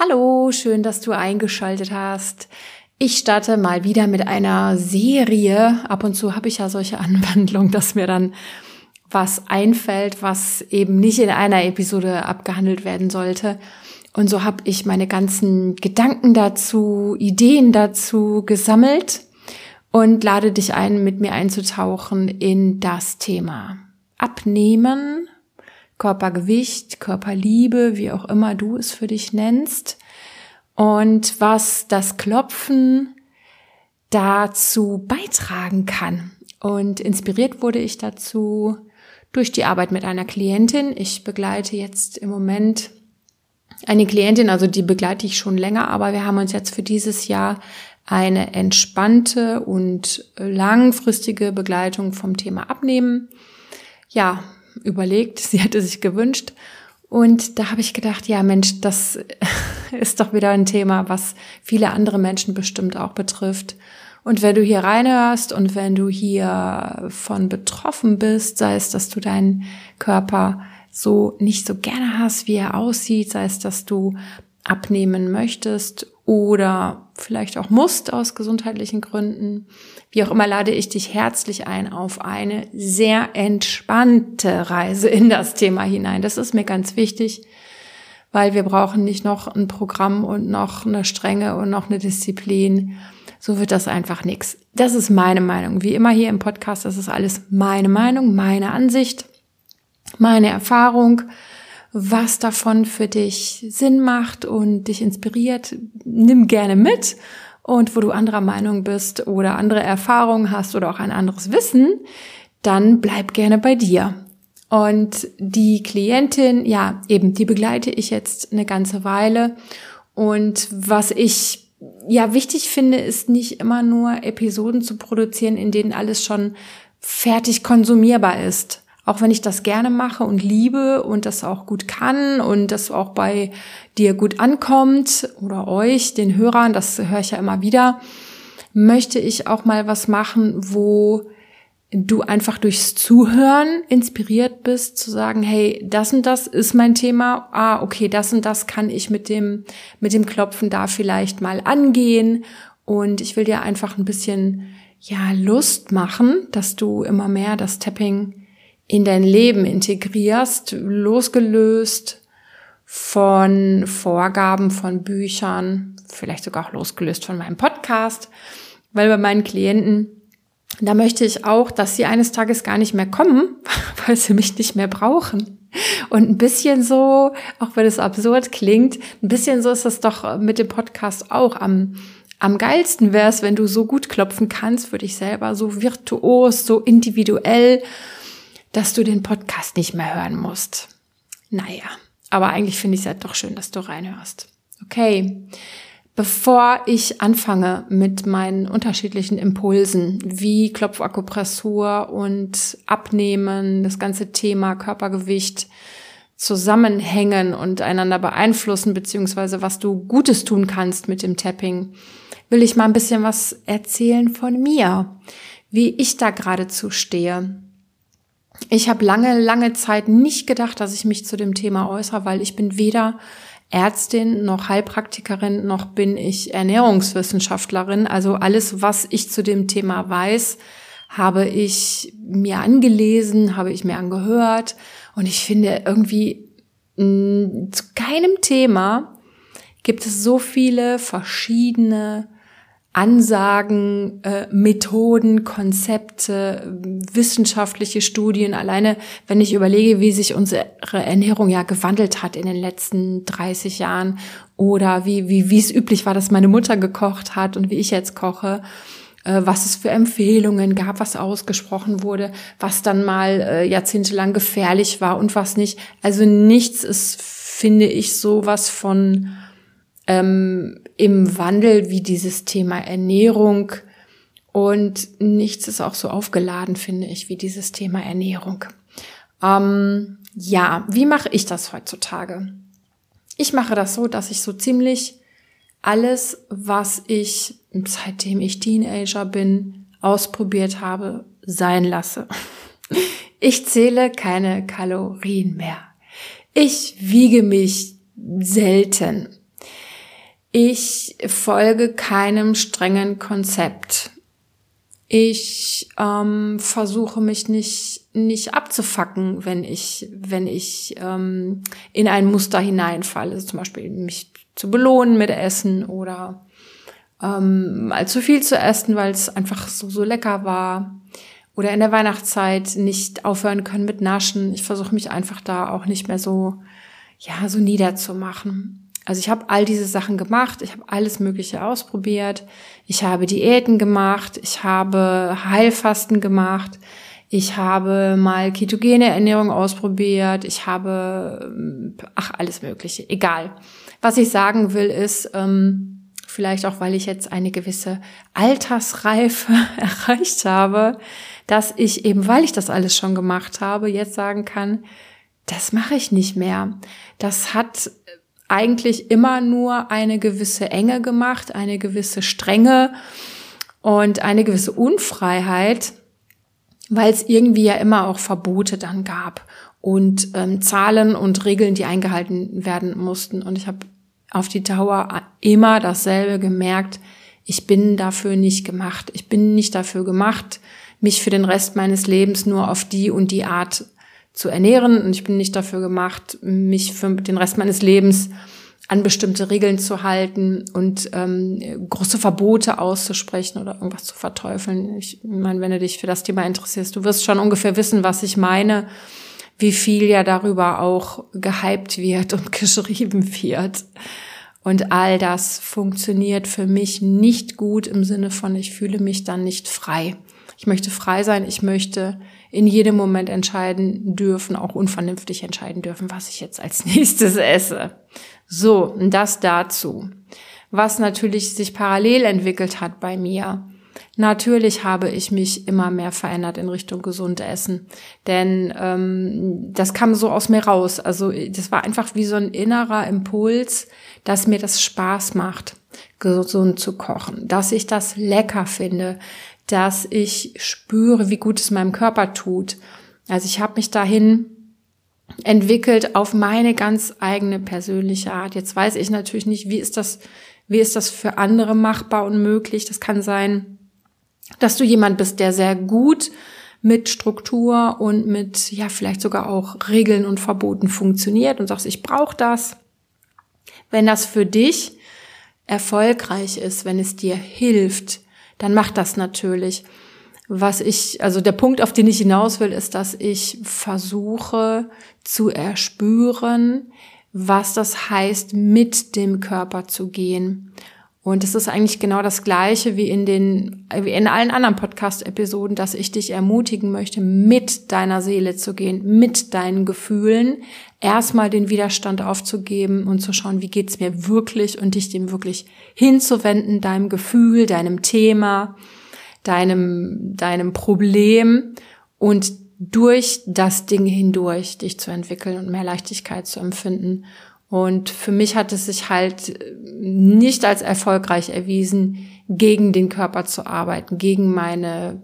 Hallo, schön, dass du eingeschaltet hast. Ich starte mal wieder mit einer Serie. Ab und zu habe ich ja solche Anwandlungen, dass mir dann was einfällt, was eben nicht in einer Episode abgehandelt werden sollte. Und so habe ich meine ganzen Gedanken dazu, Ideen dazu gesammelt und lade dich ein, mit mir einzutauchen in das Thema. Abnehmen, Körpergewicht, Körperliebe, wie auch immer du es für dich nennst. Und was das Klopfen dazu beitragen kann. Und inspiriert wurde ich dazu durch die Arbeit mit einer Klientin. Ich begleite jetzt im Moment eine Klientin, also die begleite ich schon länger, aber wir haben uns jetzt für dieses Jahr eine entspannte und langfristige Begleitung vom Thema Abnehmen ja, überlegt, sie hätte sich gewünscht. Und da habe ich gedacht, ja Mensch, das ist doch wieder ein Thema, was viele andere Menschen bestimmt auch betrifft. Und wenn du hier reinhörst und wenn du hier von betroffen bist, sei es, dass du deinen Körper so nicht so gerne hast, wie er aussieht, sei es, dass du abnehmen möchtest oder vielleicht auch musst aus gesundheitlichen Gründen. Wie auch immer lade ich dich herzlich ein auf eine sehr entspannte Reise in das Thema hinein. Das ist mir ganz wichtig, weil wir brauchen nicht noch ein Programm und noch eine Strenge und noch eine Disziplin. So wird das einfach nichts. Das ist meine Meinung. Wie immer hier im Podcast, das ist alles meine Meinung, meine Ansicht, meine Erfahrung was davon für dich Sinn macht und dich inspiriert, nimm gerne mit. Und wo du anderer Meinung bist oder andere Erfahrungen hast oder auch ein anderes Wissen, dann bleib gerne bei dir. Und die Klientin, ja, eben, die begleite ich jetzt eine ganze Weile. Und was ich ja wichtig finde, ist nicht immer nur Episoden zu produzieren, in denen alles schon fertig konsumierbar ist auch wenn ich das gerne mache und liebe und das auch gut kann und das auch bei dir gut ankommt oder euch, den Hörern, das höre ich ja immer wieder, möchte ich auch mal was machen, wo du einfach durchs Zuhören inspiriert bist, zu sagen, hey, das und das ist mein Thema. Ah, okay, das und das kann ich mit dem, mit dem Klopfen da vielleicht mal angehen. Und ich will dir einfach ein bisschen, ja, Lust machen, dass du immer mehr das Tapping in dein Leben integrierst, losgelöst von Vorgaben von Büchern, vielleicht sogar auch losgelöst von meinem Podcast, weil bei meinen Klienten, da möchte ich auch, dass sie eines Tages gar nicht mehr kommen, weil sie mich nicht mehr brauchen. Und ein bisschen so, auch wenn es absurd klingt, ein bisschen so ist das doch mit dem Podcast auch am am geilsten wär's, wenn du so gut klopfen kannst für dich selber, so virtuos, so individuell dass du den Podcast nicht mehr hören musst. Naja, aber eigentlich finde ich es ja doch schön, dass du reinhörst. Okay, bevor ich anfange mit meinen unterschiedlichen Impulsen, wie Klopfakupressur und Abnehmen, das ganze Thema Körpergewicht zusammenhängen und einander beeinflussen, beziehungsweise was du Gutes tun kannst mit dem Tapping, will ich mal ein bisschen was erzählen von mir, wie ich da geradezu stehe. Ich habe lange, lange Zeit nicht gedacht, dass ich mich zu dem Thema äußere, weil ich bin weder Ärztin noch Heilpraktikerin noch bin ich Ernährungswissenschaftlerin. Also alles, was ich zu dem Thema weiß, habe ich mir angelesen, habe ich mir angehört. Und ich finde irgendwie mh, zu keinem Thema gibt es so viele verschiedene Ansagen, äh, Methoden, Konzepte, wissenschaftliche Studien. Alleine, wenn ich überlege, wie sich unsere Ernährung ja gewandelt hat in den letzten 30 Jahren oder wie, wie, wie es üblich war, dass meine Mutter gekocht hat und wie ich jetzt koche äh, was es für Empfehlungen gab, was ausgesprochen wurde, was dann mal äh, jahrzehntelang gefährlich war und was nicht. Also nichts ist, finde ich, sowas von ähm, im Wandel wie dieses Thema Ernährung. Und nichts ist auch so aufgeladen, finde ich, wie dieses Thema Ernährung. Ähm, ja, wie mache ich das heutzutage? Ich mache das so, dass ich so ziemlich alles, was ich seitdem ich Teenager bin, ausprobiert habe, sein lasse. Ich zähle keine Kalorien mehr. Ich wiege mich selten. Ich folge keinem strengen Konzept. Ich ähm, versuche mich nicht nicht abzufacken, wenn ich wenn ich ähm, in ein Muster hineinfalle, also zum Beispiel mich zu belohnen mit Essen oder ähm, mal zu viel zu essen, weil es einfach so so lecker war oder in der Weihnachtszeit nicht aufhören können mit Naschen. Ich versuche mich einfach da auch nicht mehr so ja so niederzumachen. Also ich habe all diese Sachen gemacht, ich habe alles Mögliche ausprobiert, ich habe Diäten gemacht, ich habe Heilfasten gemacht, ich habe mal ketogene Ernährung ausprobiert, ich habe, ach, alles Mögliche, egal. Was ich sagen will ist, ähm, vielleicht auch, weil ich jetzt eine gewisse Altersreife erreicht habe, dass ich eben, weil ich das alles schon gemacht habe, jetzt sagen kann, das mache ich nicht mehr. Das hat eigentlich immer nur eine gewisse Enge gemacht, eine gewisse Strenge und eine gewisse Unfreiheit, weil es irgendwie ja immer auch Verbote dann gab und ähm, Zahlen und Regeln, die eingehalten werden mussten. Und ich habe auf die Dauer immer dasselbe gemerkt. Ich bin dafür nicht gemacht. Ich bin nicht dafür gemacht, mich für den Rest meines Lebens nur auf die und die Art zu ernähren und ich bin nicht dafür gemacht, mich für den Rest meines Lebens an bestimmte Regeln zu halten und ähm, große Verbote auszusprechen oder irgendwas zu verteufeln. Ich meine, wenn du dich für das Thema interessierst, du wirst schon ungefähr wissen, was ich meine, wie viel ja darüber auch gehypt wird und geschrieben wird. Und all das funktioniert für mich nicht gut im Sinne von, ich fühle mich dann nicht frei. Ich möchte frei sein, ich möchte in jedem Moment entscheiden dürfen, auch unvernünftig entscheiden dürfen, was ich jetzt als nächstes esse. So, das dazu. Was natürlich sich parallel entwickelt hat bei mir. Natürlich habe ich mich immer mehr verändert in Richtung gesund essen, denn ähm, das kam so aus mir raus. Also das war einfach wie so ein innerer Impuls, dass mir das Spaß macht, gesund zu kochen, dass ich das lecker finde, dass ich spüre, wie gut es meinem Körper tut. Also ich habe mich dahin entwickelt auf meine ganz eigene persönliche Art. Jetzt weiß ich natürlich nicht, wie ist das, wie ist das für andere machbar und möglich. Das kann sein, dass du jemand bist, der sehr gut mit Struktur und mit, ja, vielleicht sogar auch Regeln und Verboten funktioniert und sagst, ich brauche das. Wenn das für dich erfolgreich ist, wenn es dir hilft, dann mach das natürlich. Was ich, also der Punkt, auf den ich hinaus will, ist, dass ich versuche zu erspüren, was das heißt, mit dem Körper zu gehen. Und es ist eigentlich genau das Gleiche wie in den, wie in allen anderen Podcast-Episoden, dass ich dich ermutigen möchte, mit deiner Seele zu gehen, mit deinen Gefühlen, erstmal den Widerstand aufzugeben und zu schauen, wie geht's mir wirklich und dich dem wirklich hinzuwenden, deinem Gefühl, deinem Thema, deinem, deinem Problem und durch das Ding hindurch dich zu entwickeln und mehr Leichtigkeit zu empfinden. Und für mich hat es sich halt nicht als erfolgreich erwiesen, gegen den Körper zu arbeiten, gegen meine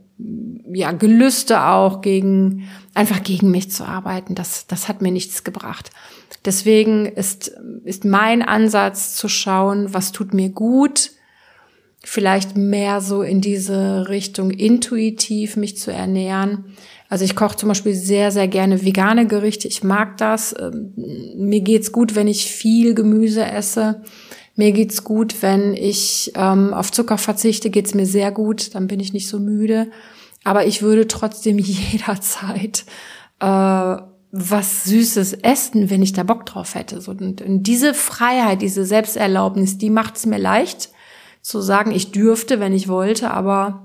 ja, Gelüste auch, gegen, einfach gegen mich zu arbeiten. Das, das hat mir nichts gebracht. Deswegen ist, ist mein Ansatz zu schauen, was tut mir gut, vielleicht mehr so in diese Richtung intuitiv mich zu ernähren. Also ich koche zum Beispiel sehr, sehr gerne vegane Gerichte. Ich mag das. Ähm, mir geht's gut, wenn ich viel Gemüse esse. Mir geht's gut, wenn ich ähm, auf Zucker verzichte, geht's mir sehr gut. Dann bin ich nicht so müde. Aber ich würde trotzdem jederzeit äh, was Süßes essen, wenn ich da Bock drauf hätte. So, und, und diese Freiheit, diese Selbsterlaubnis, die macht es mir leicht, zu sagen, ich dürfte, wenn ich wollte, aber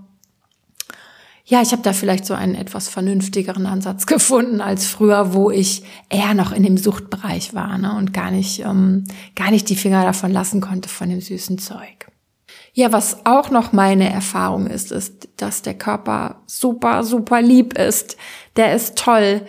ja, ich habe da vielleicht so einen etwas vernünftigeren Ansatz gefunden als früher, wo ich eher noch in dem Suchtbereich war ne, und gar nicht, ähm, gar nicht die Finger davon lassen konnte von dem süßen Zeug. Ja, was auch noch meine Erfahrung ist, ist, dass der Körper super, super lieb ist. Der ist toll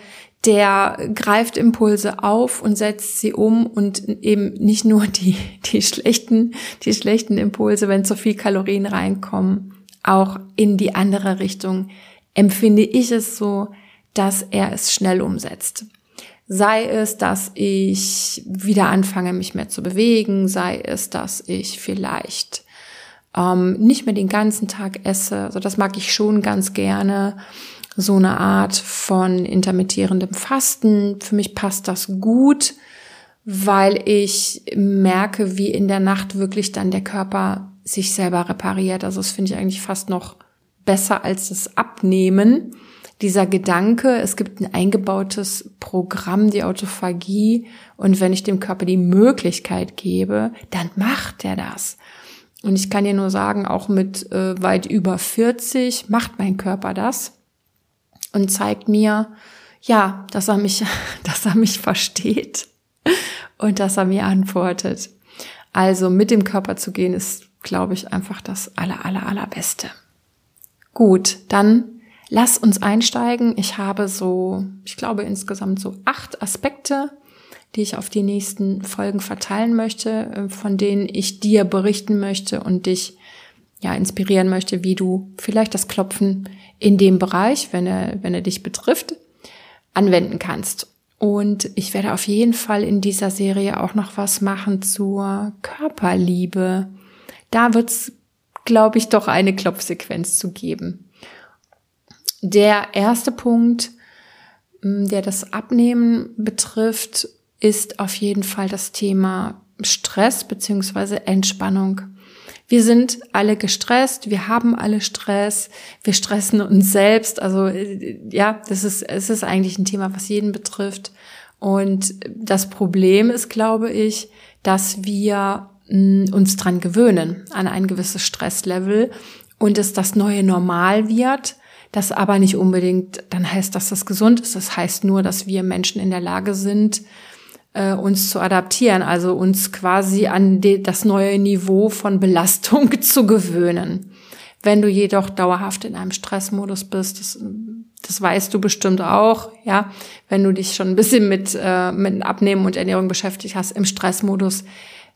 der greift Impulse auf und setzt sie um und eben nicht nur die, die schlechten, die schlechten Impulse, wenn zu viel Kalorien reinkommen, auch in die andere Richtung empfinde ich es so, dass er es schnell umsetzt. Sei es, dass ich wieder anfange, mich mehr zu bewegen, sei es, dass ich vielleicht ähm, nicht mehr den ganzen Tag esse. Also das mag ich schon ganz gerne. So eine Art von intermittierendem Fasten. Für mich passt das gut, weil ich merke, wie in der Nacht wirklich dann der Körper sich selber repariert. Also das finde ich eigentlich fast noch besser als das Abnehmen dieser Gedanke, es gibt ein eingebautes Programm, die Autophagie, und wenn ich dem Körper die Möglichkeit gebe, dann macht er das. Und ich kann dir nur sagen, auch mit äh, weit über 40 macht mein Körper das und zeigt mir, ja, dass er mich, dass er mich versteht und dass er mir antwortet. Also mit dem Körper zu gehen ist, glaube ich, einfach das aller, aller, allerbeste. Gut, dann Lass uns einsteigen. Ich habe so, ich glaube insgesamt so acht Aspekte, die ich auf die nächsten Folgen verteilen möchte, äh, von denen ich dir berichten möchte und dich ja inspirieren möchte, wie du vielleicht das Klopfen in dem Bereich, wenn er, wenn er dich betrifft, anwenden kannst. Und ich werde auf jeden Fall in dieser Serie auch noch was machen zur Körperliebe. Da wird's, glaube ich, doch eine Klopfsequenz zu geben. Der erste Punkt, mm, der das Abnehmen betrifft, ist auf jeden Fall das Thema Stress beziehungsweise Entspannung. Wir sind alle gestresst, wir haben alle Stress, wir stressen uns selbst. Also äh, ja, das ist, es ist eigentlich ein Thema, was jeden betrifft. Und das Problem ist, glaube ich, dass wir uns dran gewöhnen an ein gewisses Stresslevel und es das neue Normal wird das aber nicht unbedingt dann heißt, dass das gesund ist. Das heißt nur, dass wir Menschen in der Lage sind, äh, uns zu adaptieren, also uns quasi an das neue Niveau von Belastung zu gewöhnen. Wenn du jedoch dauerhaft in einem Stressmodus bist, das, das weißt du bestimmt auch, ja, wenn du dich schon ein bisschen mit, äh, mit Abnehmen und Ernährung beschäftigt hast, im Stressmodus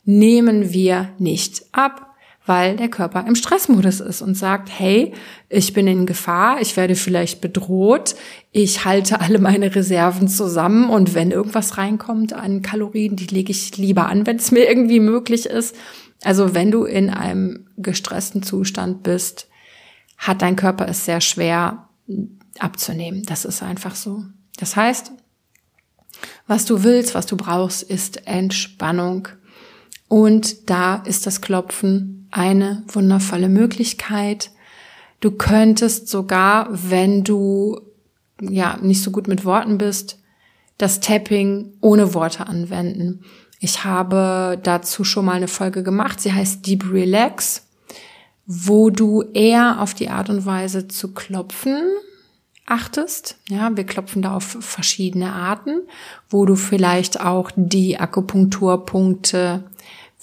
nehmen wir nicht ab weil der Körper im Stressmodus ist und sagt, hey, ich bin in Gefahr, ich werde vielleicht bedroht, ich halte alle meine Reserven zusammen und wenn irgendwas reinkommt an Kalorien, die lege ich lieber an, wenn es mir irgendwie möglich ist. Also wenn du in einem gestressten Zustand bist, hat dein Körper es sehr schwer abzunehmen. Das ist einfach so. Das heißt, was du willst, was du brauchst, ist Entspannung. Und da ist das Klopfen eine wundervolle Möglichkeit. Du könntest sogar, wenn du ja nicht so gut mit Worten bist, das Tapping ohne Worte anwenden. Ich habe dazu schon mal eine Folge gemacht. Sie heißt Deep Relax, wo du eher auf die Art und Weise zu klopfen achtest. Ja, wir klopfen da auf verschiedene Arten, wo du vielleicht auch die Akupunkturpunkte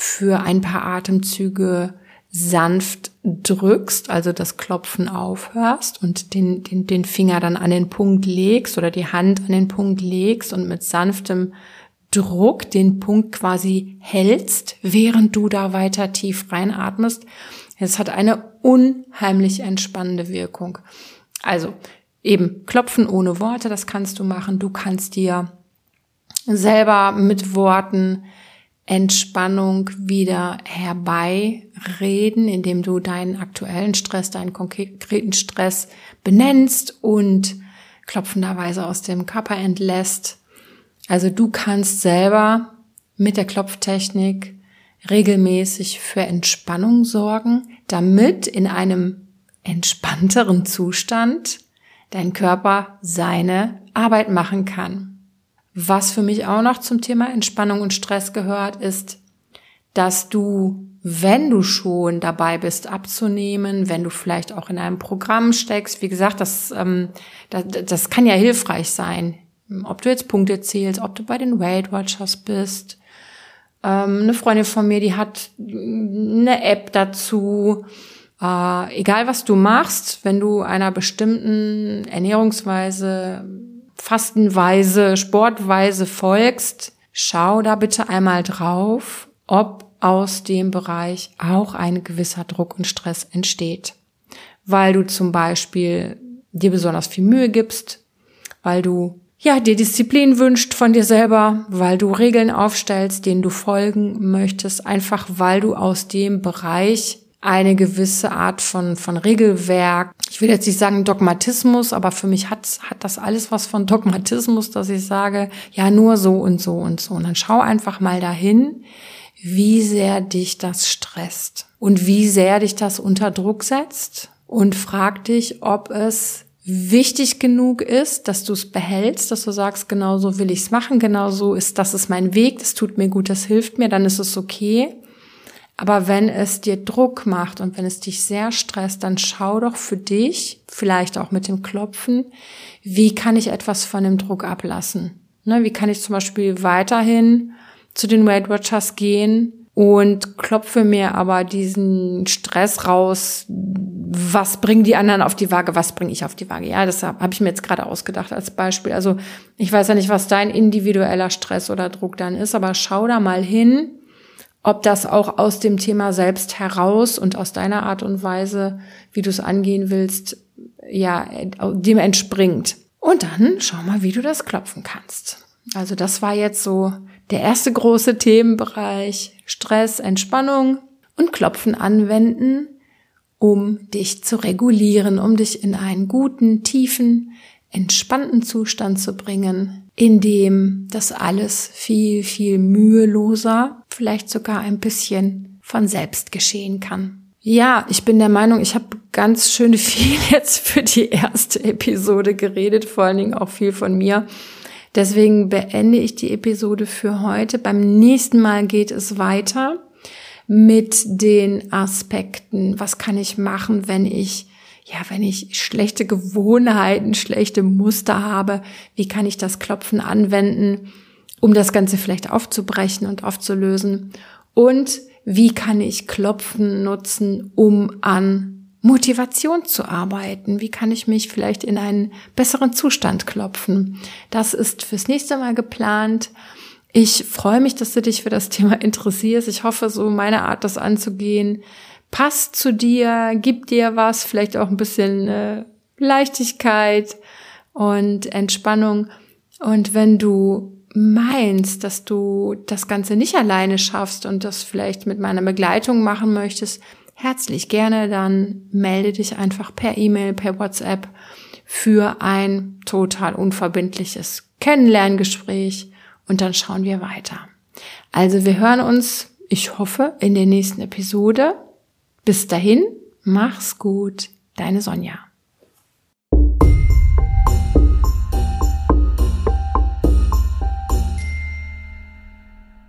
für ein paar Atemzüge sanft drückst, also das Klopfen aufhörst und den, den, den Finger dann an den Punkt legst oder die Hand an den Punkt legst und mit sanftem Druck den Punkt quasi hältst, während du da weiter tief reinatmest. Es hat eine unheimlich entspannende Wirkung. Also eben klopfen ohne Worte, das kannst du machen. Du kannst dir selber mit Worten Entspannung wieder herbeireden, indem du deinen aktuellen Stress, deinen konkreten Stress benennst und klopfenderweise aus dem Körper entlässt. Also du kannst selber mit der Klopftechnik regelmäßig für Entspannung sorgen, damit in einem entspannteren Zustand dein Körper seine Arbeit machen kann. Was für mich auch noch zum Thema Entspannung und Stress gehört, ist, dass du, wenn du schon dabei bist abzunehmen, wenn du vielleicht auch in einem Programm steckst, wie gesagt, das, ähm, das, das kann ja hilfreich sein, ob du jetzt Punkte zählst, ob du bei den Weight Watchers bist. Ähm, eine Freundin von mir, die hat eine App dazu. Äh, egal was du machst, wenn du einer bestimmten Ernährungsweise Fastenweise, Sportweise folgst, schau da bitte einmal drauf, ob aus dem Bereich auch ein gewisser Druck und Stress entsteht. Weil du zum Beispiel dir besonders viel Mühe gibst, weil du ja, dir Disziplin wünscht von dir selber, weil du Regeln aufstellst, denen du folgen möchtest, einfach weil du aus dem Bereich eine gewisse Art von, von Regelwerk. Ich will jetzt nicht sagen Dogmatismus, aber für mich hat, hat das alles was von Dogmatismus, dass ich sage, ja, nur so und so und so. Und dann schau einfach mal dahin, wie sehr dich das stresst und wie sehr dich das unter Druck setzt und frag dich, ob es wichtig genug ist, dass du es behältst, dass du sagst, genau so will ich es machen, genau so ist, das ist mein Weg, das tut mir gut, das hilft mir, dann ist es okay. Aber wenn es dir Druck macht und wenn es dich sehr stresst, dann schau doch für dich, vielleicht auch mit dem Klopfen, wie kann ich etwas von dem Druck ablassen? Ne, wie kann ich zum Beispiel weiterhin zu den Weight Watchers gehen und klopfe mir aber diesen Stress raus. Was bringen die anderen auf die Waage? Was bringe ich auf die Waage? Ja, das habe ich mir jetzt gerade ausgedacht als Beispiel. Also ich weiß ja nicht, was dein individueller Stress oder Druck dann ist, aber schau da mal hin, ob das auch aus dem Thema selbst heraus und aus deiner Art und Weise, wie du es angehen willst, ja, dem entspringt. Und dann schau mal, wie du das klopfen kannst. Also das war jetzt so der erste große Themenbereich Stress, Entspannung und Klopfen anwenden, um dich zu regulieren, um dich in einen guten, tiefen, entspannten Zustand zu bringen, in dem das alles viel, viel müheloser, vielleicht sogar ein bisschen von selbst geschehen kann. Ja, ich bin der Meinung, ich habe ganz schön viel jetzt für die erste Episode geredet, vor allen Dingen auch viel von mir. Deswegen beende ich die Episode für heute. Beim nächsten Mal geht es weiter mit den Aspekten, was kann ich machen, wenn ich ja, wenn ich schlechte Gewohnheiten, schlechte Muster habe, wie kann ich das Klopfen anwenden, um das Ganze vielleicht aufzubrechen und aufzulösen? Und wie kann ich Klopfen nutzen, um an Motivation zu arbeiten? Wie kann ich mich vielleicht in einen besseren Zustand klopfen? Das ist fürs nächste Mal geplant. Ich freue mich, dass du dich für das Thema interessierst. Ich hoffe, so meine Art, das anzugehen, passt zu dir, gibt dir was, vielleicht auch ein bisschen äh, Leichtigkeit und Entspannung. Und wenn du meinst, dass du das Ganze nicht alleine schaffst und das vielleicht mit meiner Begleitung machen möchtest, herzlich gerne, dann melde dich einfach per E-Mail, per WhatsApp für ein total unverbindliches Kennenlerngespräch und dann schauen wir weiter. Also wir hören uns, ich hoffe, in der nächsten Episode. Bis dahin, mach's gut, deine Sonja.